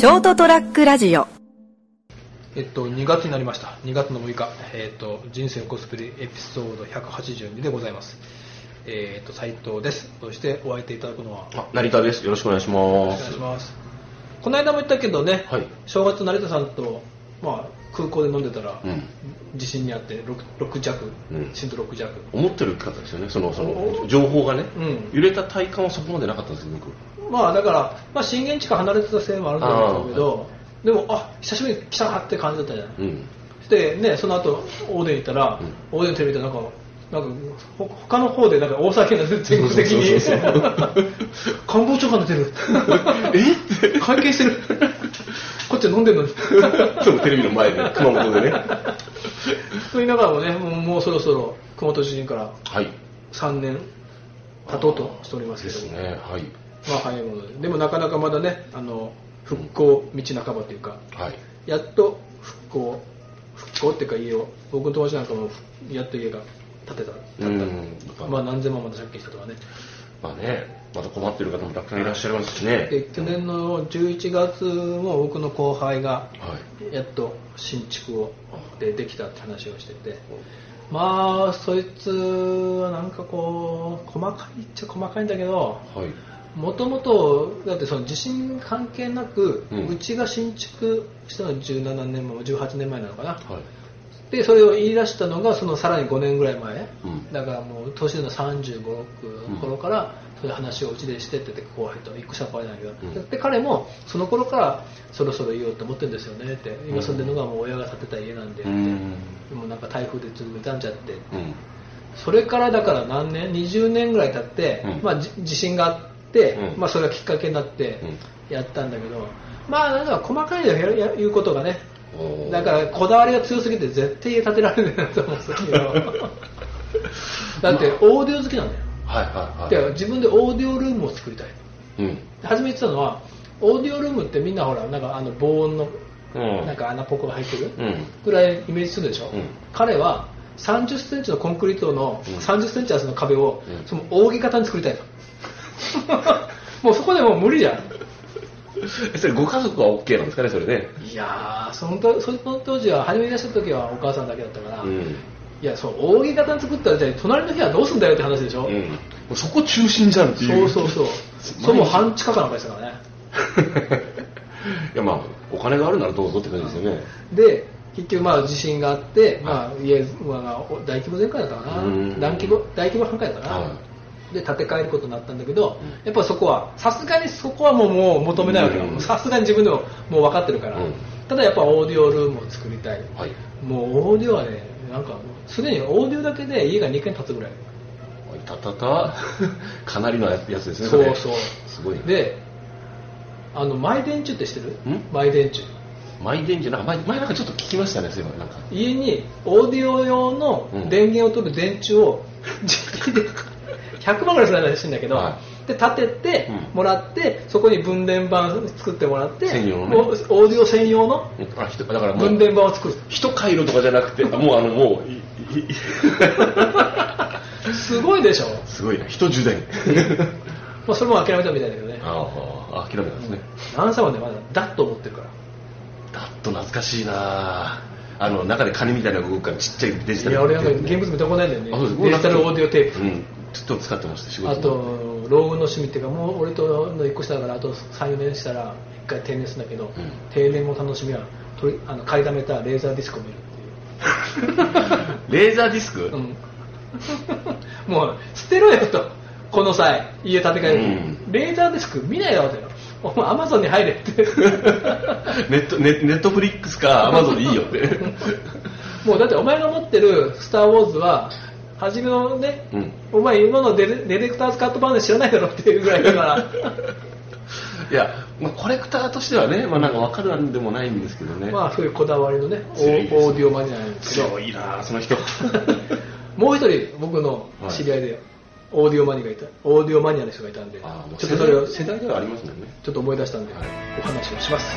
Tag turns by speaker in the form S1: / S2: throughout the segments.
S1: ショートトラックラジオ
S2: えっと、2月になりました。2月の6日、えっと、人生コスプレエピソード182でございます。えっと、斉藤です。そしてお相手いただくのは、
S3: あ、成田です。よろしくお願いし
S2: お願い
S3: ます。
S2: します。この間も言ったけどね、
S3: はい
S2: 正月成田さんと、まあ、空港で飲んでたら、
S3: うん。
S2: 地震にあって 6, 6弱、
S3: うん
S2: 震度6弱。
S3: 思ってる大きかったですよね。その、そ
S2: お
S3: の、情報がね。
S2: うん
S3: 揺れた体感はそこまでなかったんですよ、僕。
S2: まあ、だから、まあ、震源地から離れてたせいもあるんだろうけど、でも、あ、久しぶりに来たなって感じだったじゃない。
S3: うん。
S2: でね、その後大手に行ったら、大手のテレビでなんか、なんかほ他の方でなんか大騒ぎが出て全国的に 官房長官出てる え？って会見してるこっちは飲んでるのに
S3: そのテレビの前で、熊本でね。
S2: と言いながらもねもうもうそろそろ熊本地震から
S3: はい。
S2: 3年経とうとしておりますけど
S3: ですね。はい。
S2: まあ早いものででもなかなかまだねあの復興道半ばというか
S3: はい。
S2: やっと復興復興っていうか家を僕の友達なんかもやっと家が建てた
S3: うん
S2: 建ったまあ何千万まで借金したとかね
S3: まあね、また困ってる方もたくさんいらっしゃいますしね。
S2: で去年の11月も僕の後輩が
S3: はい。
S2: やっと新築をでできたって話をしててまあそいつはなんかこう細かいっちゃ細かいんだけど
S3: はい。
S2: もともとだってその地震関係なく、
S3: う
S2: うんちが新築したのは17年前18年前なのかな
S3: はい。
S2: でそれを言い出したのがそのさらに5年ぐらい前、
S3: うん。
S2: だからもう年の35、6の頃からそういう話をうちでしてってて後輩と一個下の後輩なんだけど、
S3: うん。
S2: で彼もその頃からそろそろ言おうと思ってるんですよねって。今住んでるのがもう親が建てた家なんでって、
S3: うん。
S2: でもなんか台風でずっと傷んじゃって。
S3: うん。
S2: それからだから何年？20年ぐらい経って、
S3: うん。
S2: まあ、じ地震があって、
S3: うん。
S2: まあ、それがきっかけになって
S3: うん。
S2: やったんだけど、まあなんか細かいのやるや言うことがねだからこだわりが強すぎて絶対家建てられないなと思うんですけど。だってオーディオ好きなんだよ、
S3: はいはいはい。
S2: で自分でオーディオルームを作りたい。
S3: うん。
S2: 初め言ってたのはオーディオルームってみんなほらなんかあの防音の
S3: うん。
S2: なんか穴ポコが入ってる
S3: うん。
S2: ぐらいイメージするでしょ、
S3: うん。
S2: 彼は3 0センチのコンクリートの
S3: うん。
S2: 3 0センチ厚の壁を、
S3: うん。
S2: その扇形に作りたいと。もうそこでもう無理じゃん。
S3: え それご家族は OK なんですかね、それね。
S2: いやーそのとその当時は初めにいらっした時はお母さんだけだったから、
S3: うん。
S2: いやそう扇形に作ったらじゃあ隣の部屋どうすんだよって話でしょ、
S3: うん。そこ中心じゃんっていう。
S2: そうそうそうそれもう半地下かなんかですからね
S3: いやまあお金があるならどうぞって感じですよね。
S2: で結局まあ地震があって、まあ、家は大規模全壊だったかな
S3: うん
S2: 大規模大規模半壊だったかな、
S3: は
S2: で建て替えることになったんだけど、やっぱそこはさすがにそこはもうもう求めないわけよ。
S3: うん。
S2: さすがに自分でももう分かってるから、
S3: うん。
S2: ただやっぱオーディオルームを作りたい。
S3: はい。
S2: もうオーディオはねなんかすでにオーディオだけで家が2軒建つぐらい。
S3: いたたた？かなりのやつですね。れ
S2: そうそう。
S3: すごいね。
S2: であのマイ電柱って知ってる？
S3: ん？
S2: マイ電柱。
S3: マイ電池なんか前前なんかちょっと聞きましたね、そういなんか。
S2: 家にオーディオ用の電源を取る電柱を自力で100万ぐらいするらしいんだけど、
S3: は
S2: で立てて
S3: うん。
S2: もらって、そこに分電盤作ってもらって
S3: 専用のね。
S2: オーディオ専用の分
S3: う
S2: 電盤を作る。
S3: 一回路とかじゃなくて、もうあのもういいい。
S2: すごいでしょ、
S3: すごいな、人10台。
S2: まあ、それも諦めたみたいだけどね。
S3: ああ、諦めたんですね。
S2: 何歳まで？まだ。ダッと思ってるから。
S3: だっと懐かしいな。あの中で金みたいな動くからちっちゃいデジタル
S2: いや俺なんか現物見たことないんだよね。デジタルオーディオテープ、
S3: うんちょっと使ってました仕事
S2: あと老後の趣味っていうかもう俺との1個下だからあと34年したら1回定年するんだけど、
S3: ん。
S2: 定年の楽しみは取りあの買いだめたレーザーディスクを見るっていう。
S3: レーザーディスク、
S2: うん。もう捨てろよとこの際家建て替える、
S3: うん。
S2: レーザーディスク見ないよってお前アマゾンに入れって。
S3: ネットネネットフリックスかアマゾンでいいよって。
S2: もうだってお前が持ってる「スター・ウォーズ」は初めのね、
S3: うん。
S2: お前今のデディレクターズカット版で知らないだろっていうぐらいだから。
S3: いや、まあ、コレクターとしてはね、まあ、なんか分かるんでもないんですけどね、
S2: まあそういうこだわりのねオーディオマニアなんですけど。
S3: 強いなその人。
S2: もう一人僕の知り合いでオーディオマニアがいたオーディオマニアの人がいたんでちょっとそれを
S3: 世代ではありますもんね。
S2: ちょっと思い出したんで、
S3: はい。
S2: お話をします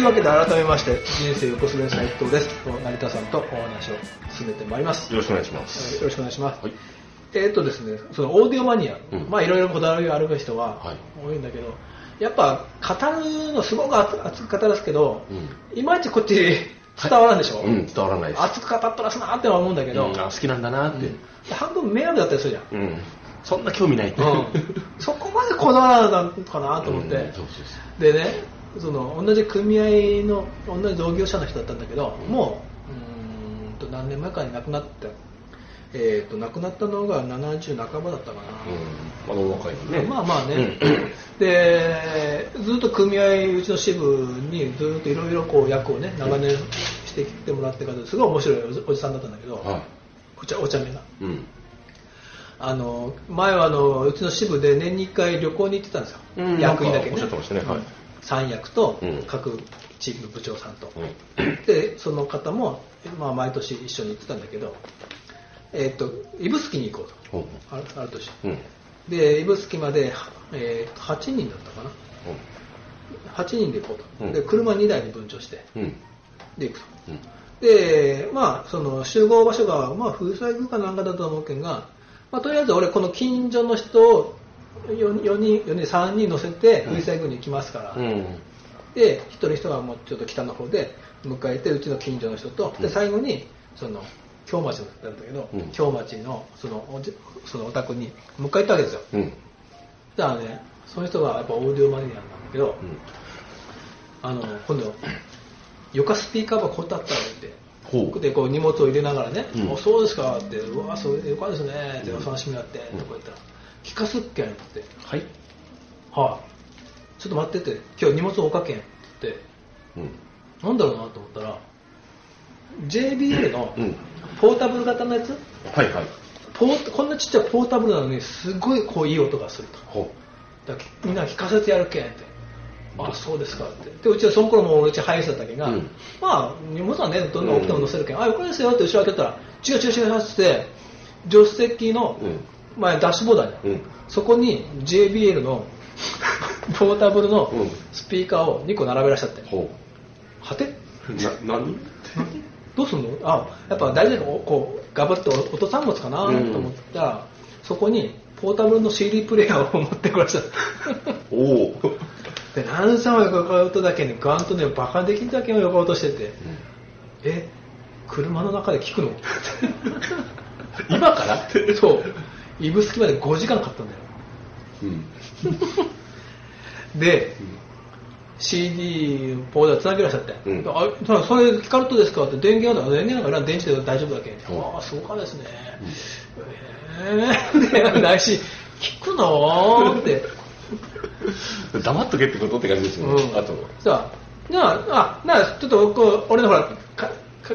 S2: いうわけで改めまして人生横滑り斉藤です成田さんとお話を進めてまいります
S3: よろしくお願いします。
S2: よろしくお願いします、
S3: はい。
S2: えーっとですねそのオーディオマニア、
S3: うん
S2: まあいろいろこだわりがある人は
S3: はい
S2: 多いんだけど、やっぱ語るのすごく熱熱く語らすけど、
S3: うん
S2: いまいちこっち伝わらんでしょ、
S3: うん、伝わらないです。
S2: 熱く語っとらすなっては思うんだけど、
S3: うんあ好きなんだなって。
S2: 半分迷惑だったりするじゃん、
S3: うん。そんな興味ないって。
S2: うんそこまでこだわらなかなと思って。でねその同じ組合の同じ同業者の人だったんだけど、
S3: うん。
S2: もううーんと何年前かに亡くなった、えー、と亡くなったのが70半ばだったかな、
S3: うん。若いのね。
S2: まあまあね、
S3: うん。
S2: でずっと組合うちの支部にずっといろいろこう役をね長年してきてもらってからすごい面白いおじさんだったんだけど、
S3: は
S2: お茶お茶目な。
S3: い。うん。
S2: あの前はあのうちの支部で年に1回旅行に行ってたんですよ、
S3: うん。
S2: 役員だけね。
S3: おっしゃってましたね。はい
S2: 3役と
S3: うん。
S2: 各地域の部長さんと、
S3: うん。
S2: でその方も、まあ、毎年一緒に行ってたんだけど、えっと指宿に行こうと。
S3: ほう。
S2: あるある年。
S3: うん。
S2: で指宿まで、えー、8人だったかな。8人で行こうと、
S3: うん。
S2: で車2台に分譲して
S3: うん。
S2: で行くと。
S3: うん。
S2: でまあその集合場所が、まあ、風彩宮かなんかだと思うけんが、まあ、とりあえず俺この近所の人を 4, 4人4人3人乗せて風彩宮に行きますから、
S3: うん。
S2: で一人一人はもうちょっと北の方で迎えてうちの近所の人と、
S3: うん
S2: で最後にその京町だったんだけど、
S3: うん
S2: 京町のそのおじそのお宅に迎え行ったわけですよ
S3: うん。
S2: だからねその人がやっぱオーディオマニアなんだけど、
S3: うん。
S2: あの今度床スピーカーがこうやってあったらって。でこう荷物を入れながらね「
S3: うん
S2: あそうですか」って「うわそうよかったですね」って
S3: うん
S2: お楽しみになって、
S3: うん
S2: とか言ったら「聞かすっけん」って
S3: はい。
S2: 「はい、ちょっと待って」って「今日荷物おかけん」って
S3: うん。
S2: なんだろうなと思ったら JBL の
S3: うん。
S2: ポータブル型のやつ？
S3: はいはい。
S2: ポーこんなちっちゃいポータブルなのにすごいこういい音がすると
S3: ほ
S2: だみんな聞かせてやるけんってあそうですかってでうちはその頃もううちハイエースだったけんが、
S3: うん
S2: まあ荷物はねどんどん大きくても乗せるけん、あよかですよって後ろ開けたら違う違う違うって助手席の、
S3: う。うん。
S2: まあ、ダッシュボードある
S3: うん。
S2: そこに JBL の ポータブルの
S3: うん。
S2: スピーカーを2個並べらっしゃって、
S3: ほ
S2: はて？
S3: う。な、何？
S2: どうすんの？あやっぱ大事なこうガバッと音三物かな？と思ったら、そこにポータブルの CD プレイヤーを持ってくらっしゃった。
S3: おお。
S2: で何さも横顔音だけにガンとねバカできんだけの横音してて。え車の中で聞くの？
S3: 今から？
S2: そう指宿まで5時間かかったんだよ。
S3: うん。
S2: で CD ポーダーつなげらっしゃって、
S3: うん。
S2: あそそれ光るとですかって電源ある電源あるから電池で大丈夫だけん、
S3: うん。
S2: ああそうかですね、えー、でないし聞くのって。
S3: 黙っとけってことって感じですよね。
S2: うん。
S3: あと。
S2: さあ、なあ、あなあちょっとこう俺のほら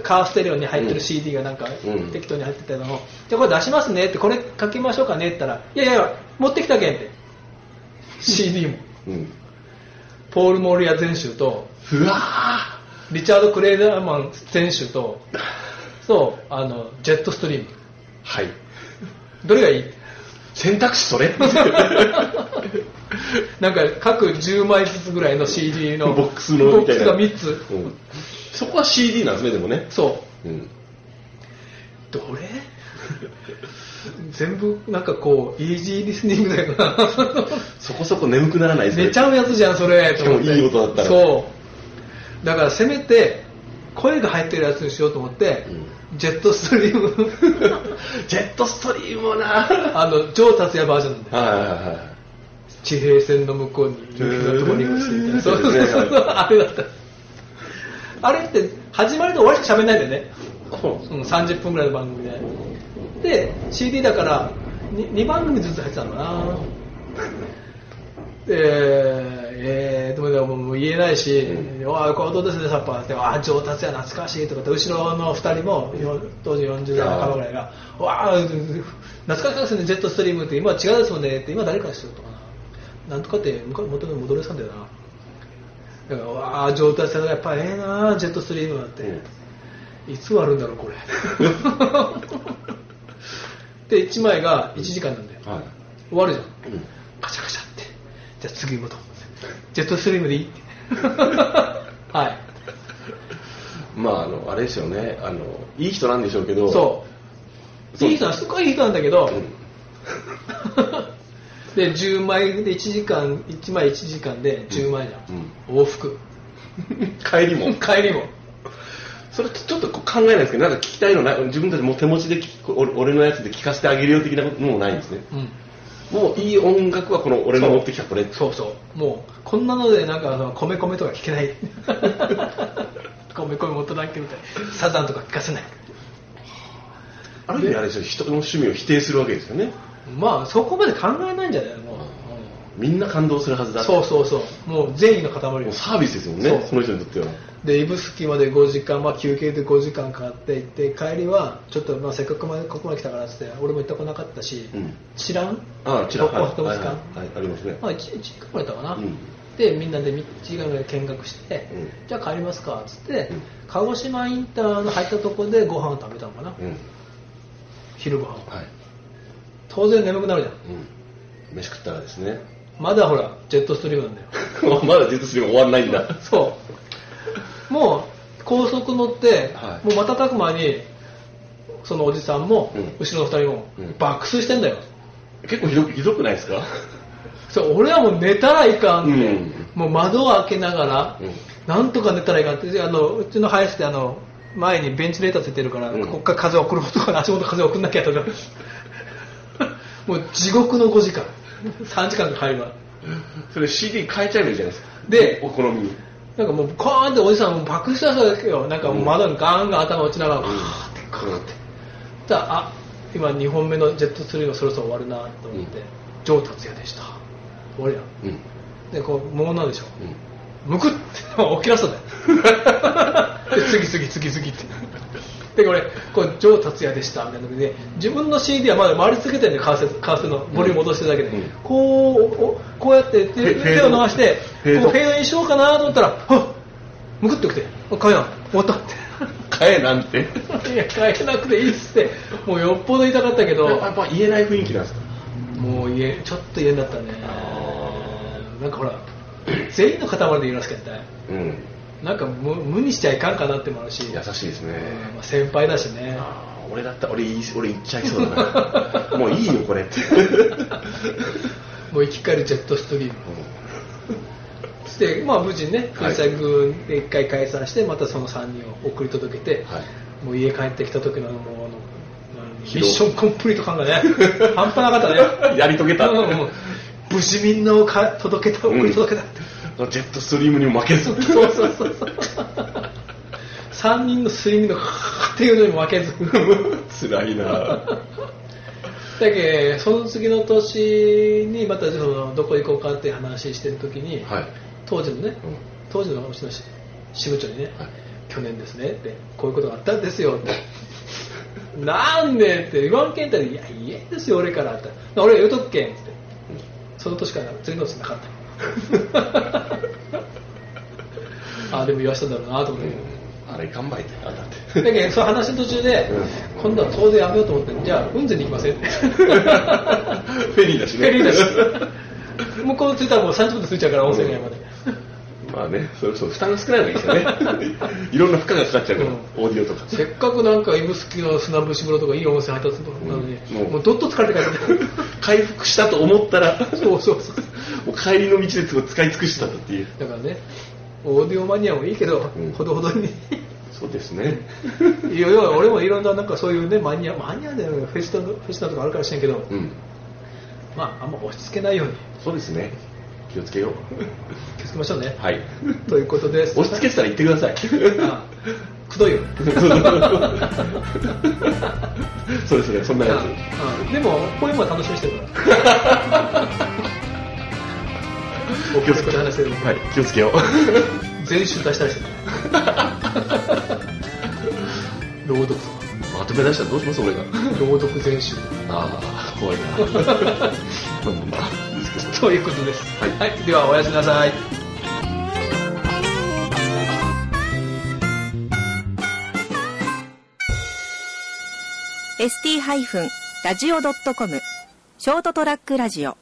S2: カーステレオに入ってる
S3: うん
S2: CD がなんか
S3: うん
S2: 適当に入ってたのを、じゃあこれ出しますねって、これかけましょうかねって言ったら、いやいや、持ってきたけんって。CD も。
S3: うん。
S2: ポール・モリア全集と、
S3: うわ
S2: リチャード・クレイダーマン全集と、そう、あの、ジェットストリーム。
S3: はい。
S2: どれがいい？
S3: 選択肢それ
S2: なんか各10枚ずつぐらいの CD の
S3: ボックスのみたいな
S2: ボックスが3つ。
S3: うん。そこは CD なんですね、でもね。
S2: そう。
S3: うん。
S2: どれ？全部なんかこうイージーリスニングだよな。
S3: そこそこ眠くならないですね。
S2: 寝ちゃうやつじゃんそれ。
S3: しかもいい音だったら。
S2: そう。だからせめて声が入ってるやつにしようと思って、ジェットストリーム。
S3: ジェットストリームもな。
S2: あの上達也バージョンなんだよ
S3: はいはいはい。
S2: 地平線の向こうに雪のところに落ちてみたいな。そうそうそう。あれだったあれって始まりと終わりしか喋んないんだよね。
S3: そう。
S2: うん、30分ぐらいの番組で。で CD だから 2, 2番組ずつ入ってたのかな。で、えー、でもでももう言えないし「おいこれどうですねサッパー」って「あ上達や懐かしい」とかって後ろの2人もよ当時40代半ばぐらいが「わあ懐かしいですねジェットストリームって今は違うですもんね」って今誰かにしようとかな。なんとかって昔元に戻れてたんだよなだからわあ上達ややっぱええなジェットストリームだって、いつ終わるんだろうこれ。で1枚が1時間なんだよ。
S3: はい。
S2: 終わるじゃん。
S3: うん。
S2: カチャカチャって。じゃあ次もとジェットストリームでいいって。はい。
S3: まあ、あの、あれですよね。あの、いい人なんでしょうけど。
S2: そう。
S3: そう。
S2: いい人はすごいいい人なんだけど、
S3: うん
S2: で10枚で1時間1枚1時間で10枚じゃん、往復。
S3: 帰りも。
S2: 帰りも。
S3: それちょっと考えないですけど、なんか聞きたいのない、自分たちもう手持ちで聞き俺俺のやつで聞かせてあげるよ的なこともないんですね。
S2: うん。
S3: もういい音楽はこの俺の持ってきたこれ。
S2: そうそう。もうこんなのでなんかあの米米とか聞けない。米米もっとだけみたい。サザンとか聞かせない。
S3: ある意味あれですよ、人の趣味を否定するわけですよね。
S2: まあそこまで考えないんじゃない？もう、
S3: みんな感動するはずだ。
S2: うんそうそうそう。もう善意の塊よ
S3: もうサービスですもんね、
S2: そ
S3: の人にとっては。
S2: で指宿まで5時間、まあ、休憩で5時間かかって行って帰りはちょっと、まあ、せっかくまでここまで来たからっつって俺も行ったことなかったし、
S3: うん。
S2: 知らん？
S3: ああ、ちら
S2: どこ博物館、
S3: はい。はいはいありますね。
S2: まあ、1, 時間ぐらいだったかな、
S3: うん。
S2: でみんなで1時間ぐらい見学して、
S3: うん。
S2: じゃあ帰りますかっつって、
S3: うん。
S2: 鹿児島インターの入ったとこでご飯を食べたのかな、
S3: うん。
S2: 昼ご飯
S3: はい。
S2: 当然眠くなるじゃん。
S3: うん。飯食ったらですね。
S2: まだほらジェットストリームなんだよ。
S3: まだジェットストリーム終わんないんだ。
S2: そう。もう高速乗って、
S3: はい。
S2: もう瞬く間にそのおじさんも、
S3: うん。
S2: 後ろの二人も、
S3: うん。
S2: 爆睡してんだよ。
S3: 結構ひどくひどくないですか？
S2: そう俺はもう寝たらいかんって、
S3: うん。
S2: もう窓を開けながら、
S3: うん。
S2: なんとか寝たらいかんってであのうちの林ってあの前にベンチレーターついてるから、
S3: うん。
S2: こっから風を送るとか足元風を送んなきゃとかもう地獄の5時間。3時間で入るわ
S3: それ CD 変えちゃえばいいじゃないですか。
S2: で
S3: お好みに。
S2: なんかもうコーンっておじさんも爆睡したわけよ。なんかもう窓にガンガン頭落ちながら、
S3: うん。
S2: はーってこうやって。じゃああ今2本目のジェットストリームそろそろ終わるなと思って、
S3: うん。
S2: 上達也でした。終わりや。
S3: うん。うん。
S2: でこうもうなんでしょ
S3: う。ん。
S2: むくって起きらせたんだよで 次次次次ってでこれこう上達也でしたみたいな時で自分の CD はまだ回り続けてるんだよ為替のボリューム落としてるだけで、
S3: うん。
S2: こうおこうやって手を伸ばしてこうフェードにしようかなと思ったらはっむくって起きて「帰らん終わった」って。
S3: 変えなんて？
S2: いや帰れなくていいっすってもうよっぽど言いたかったけど
S3: やっぱ言えない雰囲気なんですか？
S2: もう家ちょっと家になったね。なんかほら全員の塊で言いますけどね
S3: うん。
S2: なんか無無にしちゃいかんかなってもあるし、
S3: 優しいですね。
S2: まあ、先輩だしね。
S3: 俺だったら俺俺言っちゃいそうだな。もういいよこれ。って。
S2: もう生き返るジェットストリーム。そして、まあ、無事ね
S3: はい。
S2: 藤沢軍で一回解散してまたその3人を送り届けて、
S3: はい。
S2: もう家帰ってきた時のもうあのミッションコンプリート感がね。半端なかったね。
S3: やり遂げた。
S2: うん無事みんなをか届けた送り届けたって、
S3: ジェットストリームにも負けず。
S2: そうそうそう。そう3人のスイングのっていうのにも負けず。
S3: 辛いな。
S2: だけその次の年にまたそのどこ行こうかって話してる時に、
S3: はい。
S2: 当時のね、
S3: うん。
S2: 当時のうちの支支部長にね、
S3: はい。
S2: 去年ですねってこういうことがあったんですよって。なんでって言わんけんたらいや言えんですよ俺からって。俺は言うとくけんって。その年から次の年なかった あでも言わしたんだろうなと思って、
S3: あれ頑張って、あだって。
S2: だけどその話の途中で、
S3: う
S2: 今度は当然やめようと思ってじゃあ雲仙に行きませんって
S3: フェリーだしね。
S2: フェリーだし。向こう着いたらもう30分で着いちゃうから温泉街まで、
S3: まあね、それそう負担が少ないのがいいですよね。いろんな負荷がかかっちゃうから、オーディオとか。
S2: せっかくなんか指宿の砂節風呂とかいい温泉入ったとなのに、
S3: うん
S2: もうどっと疲れて帰って
S3: 回復したと思ったら、
S2: そうそうそう
S3: もう帰りの道で使い尽くしたっていう。
S2: だからねオーディオマニアもいいけど、
S3: うん
S2: ほどほどに
S3: そうですね。
S2: いやいや俺もいろんななんかそういうねマニアマニアでフェスタフェスタとかあるかもしれんけど、
S3: うん。
S2: まああんま押し付けないように
S3: そうですね。気をつけよう。
S2: 気をつけましょうね、
S3: はい。
S2: ということです
S3: 押し付けてたら言ってください。
S2: あくどいよ
S3: そうですね、そんなや
S2: うんでもこういうのは楽しみにしてるから
S3: つ。お気をつけ
S2: 話してる
S3: はい、気をつけよう。
S2: 全集出したりしてる 朗読
S3: まとめ出したらどうします俺が。
S2: 朗読全集
S3: ああ、怖いな。まあまあまあ、いいですけど。
S2: ということです、
S3: はい。
S2: ではおやすみなさい。
S1: ショートトラックラジオ